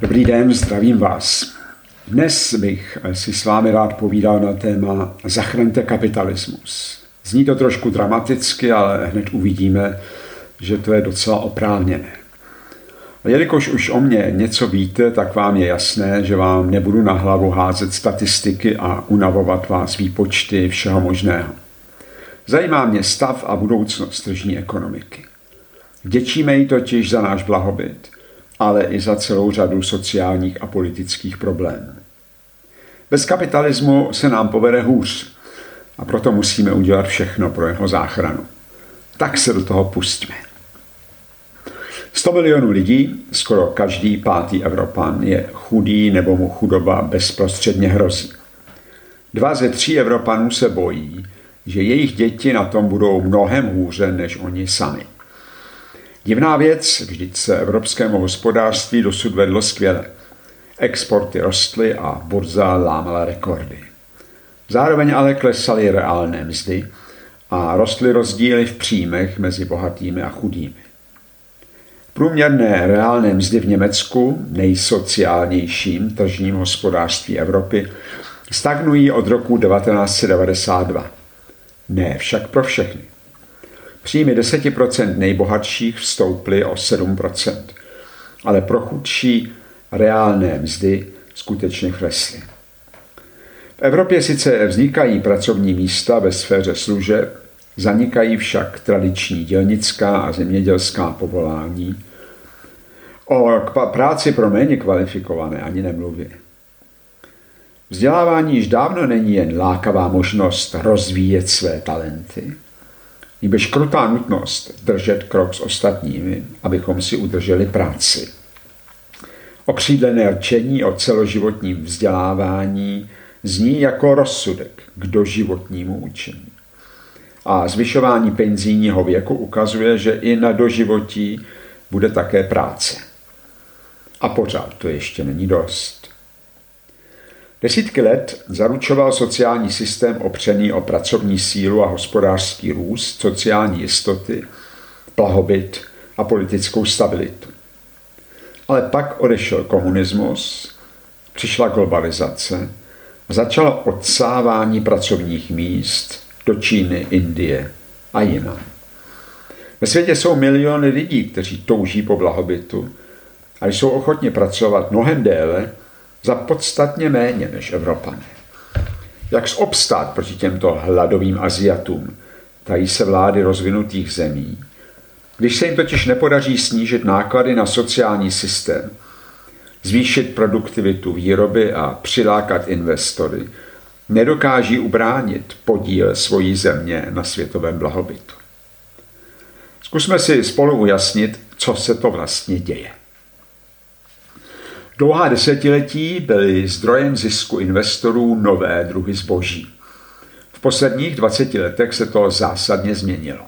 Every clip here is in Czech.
Dobrý den, zdravím vás. Dnes bych si s vámi rád povídal na téma Zachraňte kapitalismus. Zní to trošku dramaticky, ale hned uvidíme, že to je docela oprávněné. A jelikož už o mě něco víte, tak vám je jasné, že vám nebudu na hlavu házet statistiky a unavovat vás výpočty všeho možného. Zajímá mě stav a budoucnost tržní ekonomiky. Vděčíme jí totiž za náš blahobyt, ale i za celou řadu sociálních a politických problémů. Bez kapitalismu se nám povede hůř a proto musíme udělat všechno pro jeho záchranu. Tak se do toho pustíme. 100 milionů lidí, skoro každý pátý Evropan, je chudý nebo mu chudoba bezprostředně hrozí. Dva ze tří Evropanů se bojí, že jejich děti na tom budou mnohem hůře než oni sami. Divná věc, vždyť se evropskému hospodářství dosud vedlo skvěle. Exporty rostly a burza lámala rekordy. Zároveň ale klesaly reálné mzdy a rostly rozdíly v příjmech mezi bohatými a chudými. Průměrné reálné mzdy v Německu, nejsociálnějším tržním hospodářství Evropy, stagnují od roku 1992. Ne však pro všechny. Příjmy 10% nejbohatších vstouply o 7%, ale pro chudší reálné mzdy skutečně klesly. V Evropě sice vznikají pracovní místa ve sféře služeb, zanikají však tradiční dělnická a zemědělská povolání. O práci pro méně kvalifikované ani nemluvě. Vzdělávání již dávno není jen lákavá možnost rozvíjet své talenty, nýbrž krutá nutnost držet krok s ostatními, abychom si udrželi práci. Okřídlené rčení o celoživotním vzdělávání zní jako rozsudek k doživotnímu učení. A zvyšování penzijního věku ukazuje, že i na doživotí bude také práce. A pořád to ještě není dost. Desítky let zaručoval sociální systém opřený o pracovní sílu a hospodářský růst, sociální jistoty, blahobyt a politickou stabilitu. Ale pak odešel komunismus, přišla globalizace a začalo odsávání pracovních míst do Číny, Indie a jinam. Ve světě jsou miliony lidí, kteří touží po blahobytu a jsou ochotně pracovat mnohem déle za podstatně méně než Evropané. Jak obstát proti těmto hladovým Aziatům, tají se vlády rozvinutých zemí, když se jim totiž nepodaří snížit náklady na sociální systém, zvýšit produktivitu výroby a přilákat investory, nedokáží ubránit podíl svojí země na světovém blahobytu. Zkusme si spolu ujasnit, co se to vlastně děje. Dlouhá desetiletí byly zdrojem zisku investorů nové druhy zboží. V posledních 20 letech se to zásadně změnilo.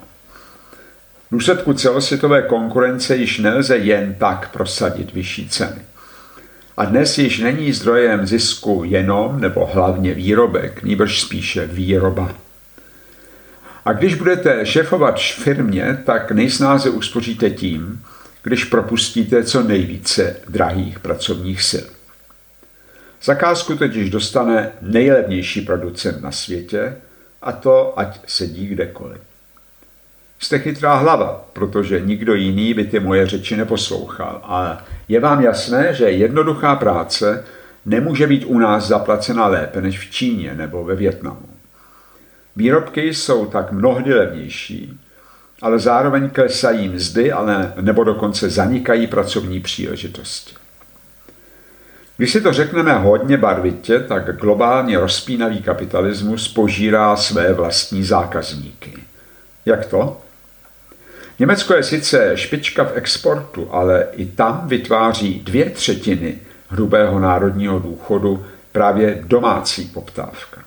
V důsledku celosvětové konkurence již nelze jen tak prosadit vyšší ceny. A dnes již není zdrojem zisku jenom nebo hlavně výrobek, nýbrž spíše výroba. A když budete šefovat firmě, tak nejsnáze uspoříte tím, když propustíte co nejvíce drahých pracovních sil. Zakázku totiž dostane nejlevnější producent na světě, a to ať sedí kdekoliv. Jste chytrá hlava, protože nikdo jiný by ty moje řeči neposlouchal. A je vám jasné, že jednoduchá práce nemůže být u nás zaplacena lépe než v Číně nebo ve Větnamu. Výrobky jsou tak mnohdy levnější, ale zároveň klesají mzdy, ale nebo dokonce zanikají pracovní příležitosti. Když si to řekneme hodně barvitě, tak globálně rozpínavý kapitalismus požírá své vlastní zákazníky. Jak to? Německo je sice špička v exportu, ale i tam vytváří dvě třetiny hrubého národního důchodu právě domácí poptávka.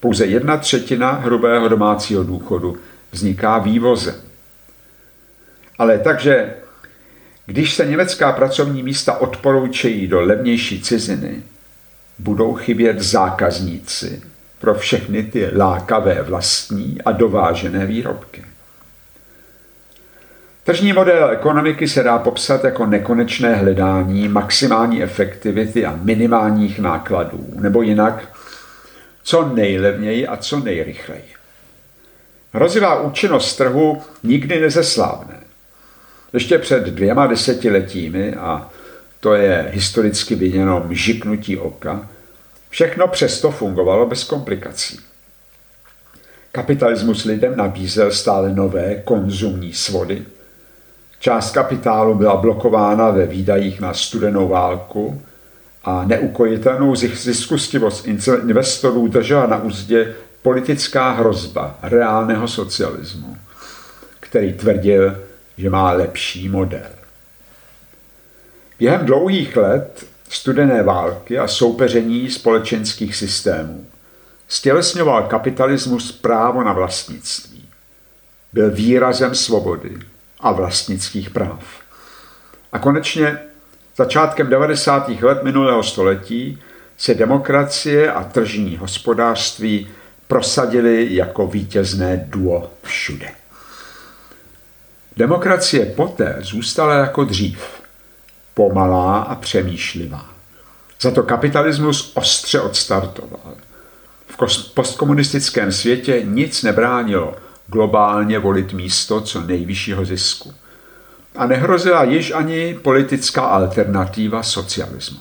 Pouze jedna třetina hrubého domácího důchodu vzniká vývozem. Ale takže, když se německá pracovní místa odporoučejí do levnější ciziny, budou chybět zákazníci pro všechny ty lákavé vlastní a dovážené výrobky. Tržní model ekonomiky se dá popsat jako nekonečné hledání maximální efektivity a minimálních nákladů, nebo jinak co nejlevněji a co nejrychleji. Hrozivá účinnost trhu nikdy nezeslábne. Ještě před dvěma desetiletími, a to je historicky viděno mžiknutí oka, všechno přesto fungovalo bez komplikací. Kapitalismus lidem nabízel stále nové konzumní svody. Část kapitálu byla blokována ve výdajích na studenou válku a neukojitelnou ziskustivost investorů držela na úzdě politická hrozba reálného socialismu, který tvrdil, že má lepší model. Během dlouhých let studené války a soupeření společenských systémů stělesňoval kapitalismus právo na vlastnictví. Byl výrazem svobody a vlastnických práv. A konečně začátkem 90. let minulého století se demokracie a tržní hospodářství prosadili jako vítězné duo všude. Demokracie poté zůstala jako dřív, pomalá a přemýšlivá. Za to kapitalismus ostře odstartoval. V postkomunistickém světě nic nebránilo globálně volit místo co nejvyššího zisku. A nehrozila již ani politická alternativa socialismu.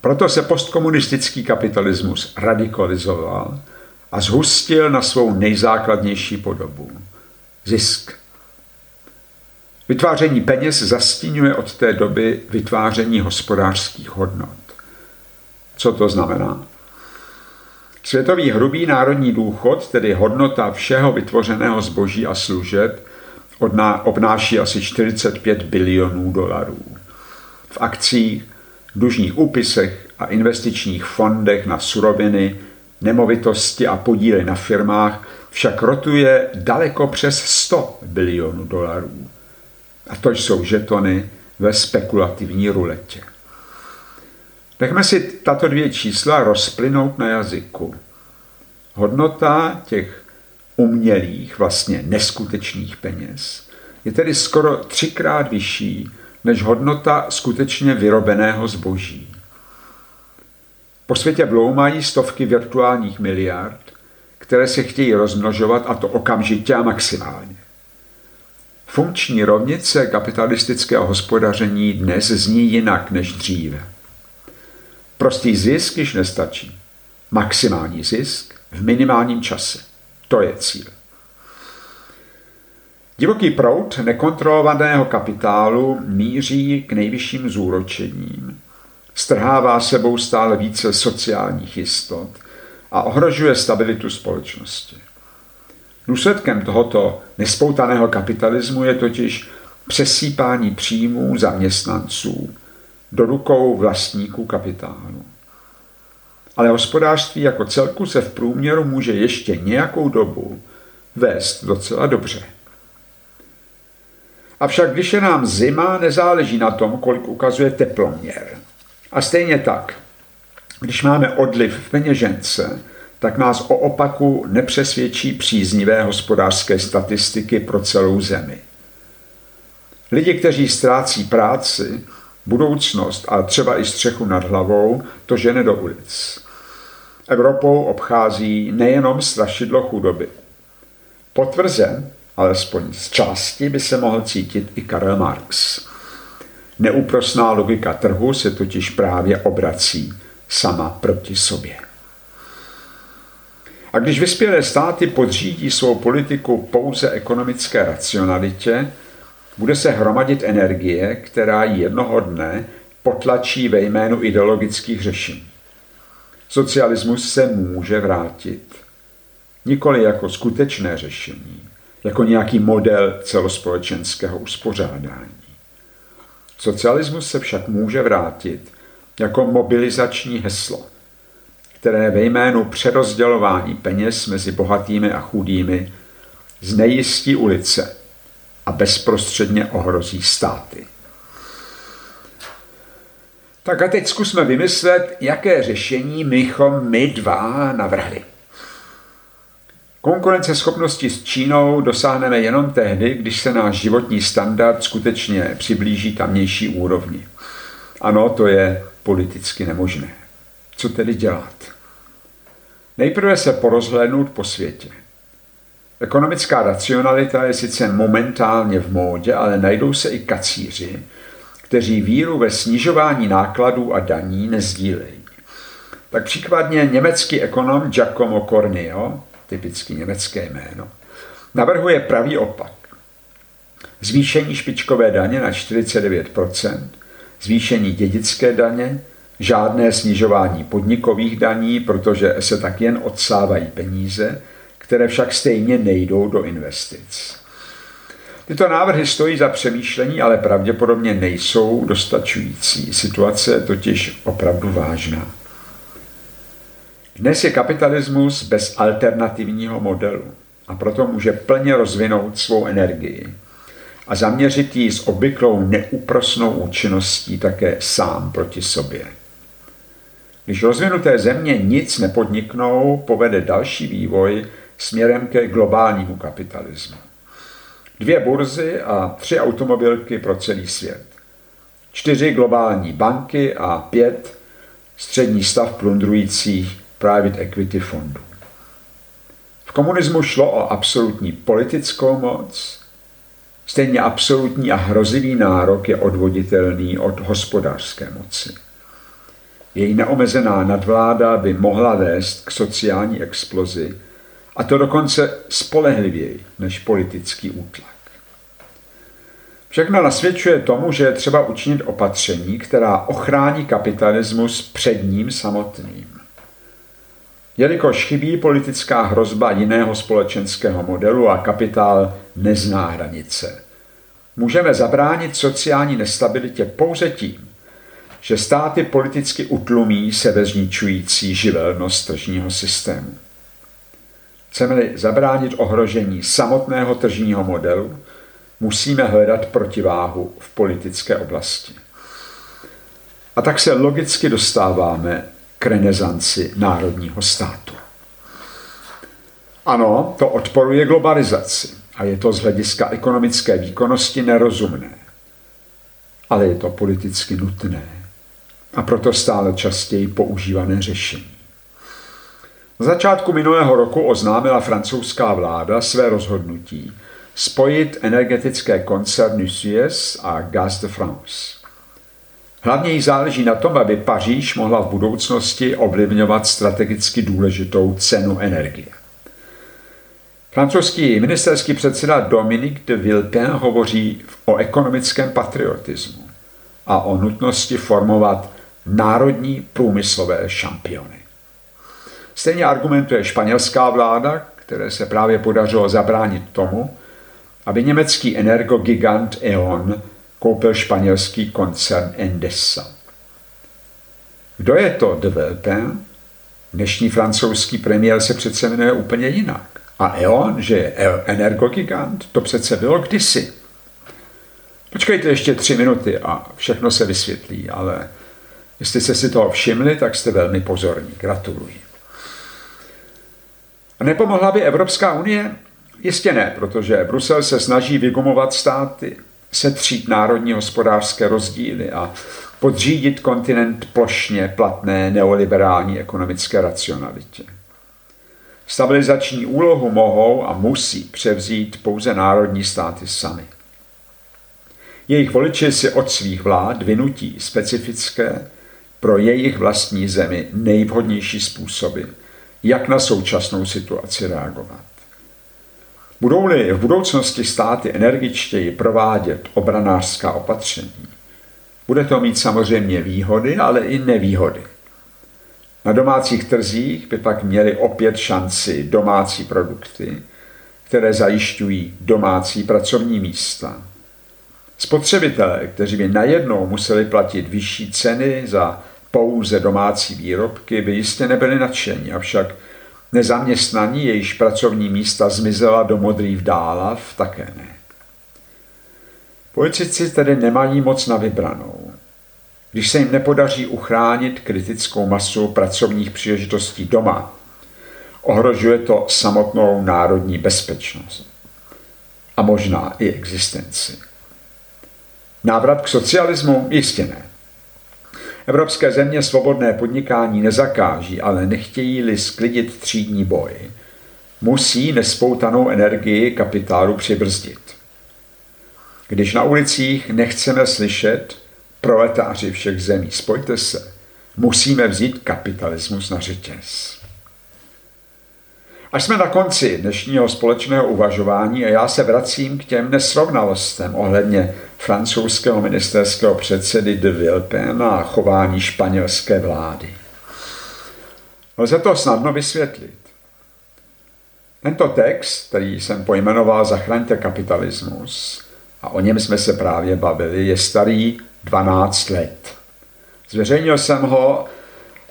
Proto se postkomunistický kapitalismus radikalizoval a zhustil na svou nejzákladnější podobu. Zisk. Vytváření peněz zastínuje od té doby vytváření hospodářských hodnot. Co to znamená? Světový hrubý národní důchod, tedy hodnota všeho vytvořeného zboží a služeb, obnáší asi 45 bilionů dolarů. V akcích, dlužních úpisech a investičních fondech na suroviny, nemovitosti a podíly na firmách však rotuje daleko přes 100 bilionů dolarů. A to jsou žetony ve spekulativní ruletě. Nechme si tato dvě čísla rozplynout na jazyku. Hodnota těch umělých, vlastně neskutečných peněz je tedy skoro třikrát vyšší než hodnota skutečně vyrobeného zboží. Po světě bloumají stovky virtuálních miliard, které se chtějí rozmnožovat a to okamžitě a maximálně. Funkční rovnice kapitalistického hospodaření dnes zní jinak než dříve. Prostý zisk již nestačí. Maximální zisk v minimálním čase. To je cíl. Divoký proud nekontrolovaného kapitálu míří k nejvyšším zúročením. Strhává sebou stále více sociálních jistot a ohrožuje stabilitu společnosti. Důsledkem tohoto nespoutaného kapitalismu je totiž přesýpání příjmů zaměstnanců do rukou vlastníků kapitálu. Ale hospodářství jako celku se v průměru může ještě nějakou dobu vést docela dobře. Avšak když je nám zima, nezáleží na tom, kolik ukazuje teploměr. A stejně tak, když máme odliv v peněžence, tak nás o opaku nepřesvědčí příznivé hospodářské statistiky pro celou zemi. Lidi, kteří ztrácí práci, budoucnost a třeba i střechu nad hlavou, to žene do ulic. Evropou obchází nejenom strašidlo chudoby. Potvrzen, alespoň z části, by se mohl cítit i Karel Marx. Neúprosná logika trhu se totiž právě obrací sama proti sobě. A když vyspělé státy podřídí svou politiku pouze ekonomické racionalitě, bude se hromadit energie, která jednoho dne potlačí ve jménu ideologických řešení. Socialismus se může vrátit. Nikoli jako skutečné řešení, jako nějaký model celospolečenského uspořádání. Socialismus se však může vrátit jako mobilizační heslo, které ve jménu přerozdělování peněz mezi bohatými a chudými znejistí ulice a bezprostředně ohrozí státy. Tak a teď zkusme vymyslet, jaké řešení bychom my dva navrhli. Konkurenceschopnosti s Čínou dosáhneme jenom tehdy, když se náš životní standard skutečně přiblíží tamnější úrovni. Ano, to je politicky nemožné. Co tedy dělat? Nejprve se porozhlédnout po světě. Ekonomická racionalita je sice momentálně v módě, ale najdou se i kacíři, kteří víru ve snižování nákladů a daní nezdílejí. Tak příkladně německý ekonom Giacomo Cornio, typicky německé jméno, navrhuje pravý opak. Zvýšení špičkové daně na 49%, zvýšení dědické daně, žádné snižování podnikových daní, protože se tak jen odsávají peníze, které však stejně nejdou do investic. Tyto návrhy stojí za přemýšlení, ale pravděpodobně nejsou dostačující. Situace je totiž opravdu vážná. Dnes je kapitalismus bez alternativního modelu a proto může plně rozvinout svou energii a zaměřit ji s obvyklou neúprosnou účinností také sám proti sobě. Když rozvinuté země nic nepodniknou, povede další vývoj směrem ke globálnímu kapitalismu. Dvě burzy a tři automobilky pro celý svět. Čtyři globální banky a pět střední stav plundrujících private equity fondů. V komunismu šlo o absolutní politickou moc, stejně absolutní a hrozivý nárok je odvoditelný od hospodářské moci. Její neomezená nadvláda by mohla vést k sociální explozi, a to dokonce spolehlivěji než politický útlak. Všechno nasvědčuje tomu, že je třeba učinit opatření, která ochrání kapitalismus před ním samotným. Jelikož chybí politická hrozba jiného společenského modelu a kapitál nezná hranice, můžeme zabránit sociální nestabilitě pouze tím, že státy politicky utlumí sebežničující živelnost tržního systému. Chceme-li zabránit ohrožení samotného tržního modelu, musíme hledat protiváhu v politické oblasti. A tak se logicky dostáváme k renesanci národního státu. Ano, to odporuje globalizaci a je to z hlediska ekonomické výkonnosti nerozumné. Ale je to politicky nutné a proto stále častěji používané řešení. Na začátku minulého roku oznámila francouzská vláda své rozhodnutí spojit energetické koncerny Suez a Gaz de France. Hlavně jí záleží na tom, aby Paříž mohla v budoucnosti ovlivňovat strategicky důležitou cenu energie. Francouzský ministerský předseda Dominique de Villepin hovoří o ekonomickém patriotismu a o nutnosti formovat národní průmyslové šampiony. Stejně argumentuje španělská vláda, které se právě podařilo zabránit tomu, aby německý energogigant E.ON koupil španělský koncern Endesa. Kdo je to de Villepin? Dnešní francouzský premiér se přece jmenuje úplně jinak. A E.ON, že je energogigant, to přece bylo kdysi. Počkejte ještě tři minuty a všechno se vysvětlí, ale jestli jste si toho všimli, tak jste velmi pozorní. Gratuluji. A nepomohla by Evropská unie? Jistě ne, protože Brusel se snaží vygumovat státy, setřít národní hospodářské rozdíly a podřídit kontinent plošně platné neoliberální ekonomické racionalitě. Stabilizační úlohu mohou a musí převzít pouze národní státy sami. Jejich voliči si od svých vlád vynutí specifické pro jejich vlastní zemi nejvhodnější způsoby, jak na současnou situaci reagovat. Budou-li v budoucnosti státy energičtěji provádět obranářská opatření, bude to mít samozřejmě výhody, ale i nevýhody. Na domácích trzích by pak měly opět šanci domácí produkty, které zajišťují domácí pracovní místa. Spotřebitelé, kteří by najednou museli platit vyšší ceny za pouze domácí výrobky, by jistě nebyli nadšení, avšak Nezaměstnaní, jejíž pracovní místa zmizela do modrých dálav, také ne. Politici tedy nemají moc na vybranou. Když se jim nepodaří uchránit kritickou masu pracovních příležitostí doma ohrožuje to samotnou národní bezpečnost a možná i existenci. Návrat k socialismu? Jistě ne. Evropské země svobodné podnikání nezakáží, ale nechtějí-li sklidit třídní boj, musí nespoutanou energii kapitálu přibrzdit. Když na ulicích nechceme slyšet proletáři všech zemí, spojte se, musíme vzít kapitalismus na řetěz. Až jsme na konci dnešního společného uvažování a já se vracím k těm nesrovnalostem ohledně francouzského ministerského předsedy de Villepin a chování španělské vlády. Lze to snadno vysvětlit. Tento text, který jsem pojmenoval Zachraňte kapitalismus, a o něm jsme se právě bavili, je starý 12 let. Zveřejnil jsem ho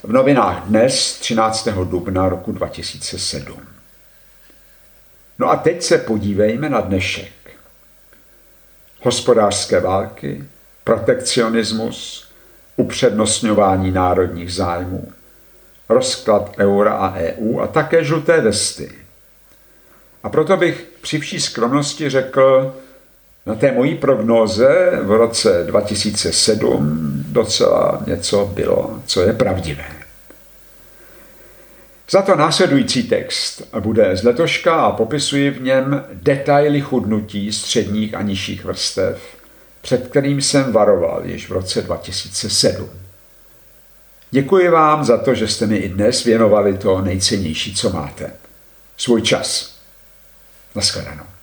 v novinách dnes 13. dubna roku 2007. No a teď se podívejme na dnešek. Hospodářské války, protekcionismus, upřednostňování národních zájmů, rozklad eura a EU a také žluté vesty. A proto bych při vší skromnosti řekl, na té mojí prognóze v roce 2007 docela něco bylo, co je pravdivé. Za to následující text bude z letoška a popisuji v něm detaily chudnutí středních a nižších vrstev, před kterým jsem varoval již v roce 2007. Děkuji vám za to, že jste mi i dnes věnovali to nejcennější, co máte. Svůj čas. Naschledanou.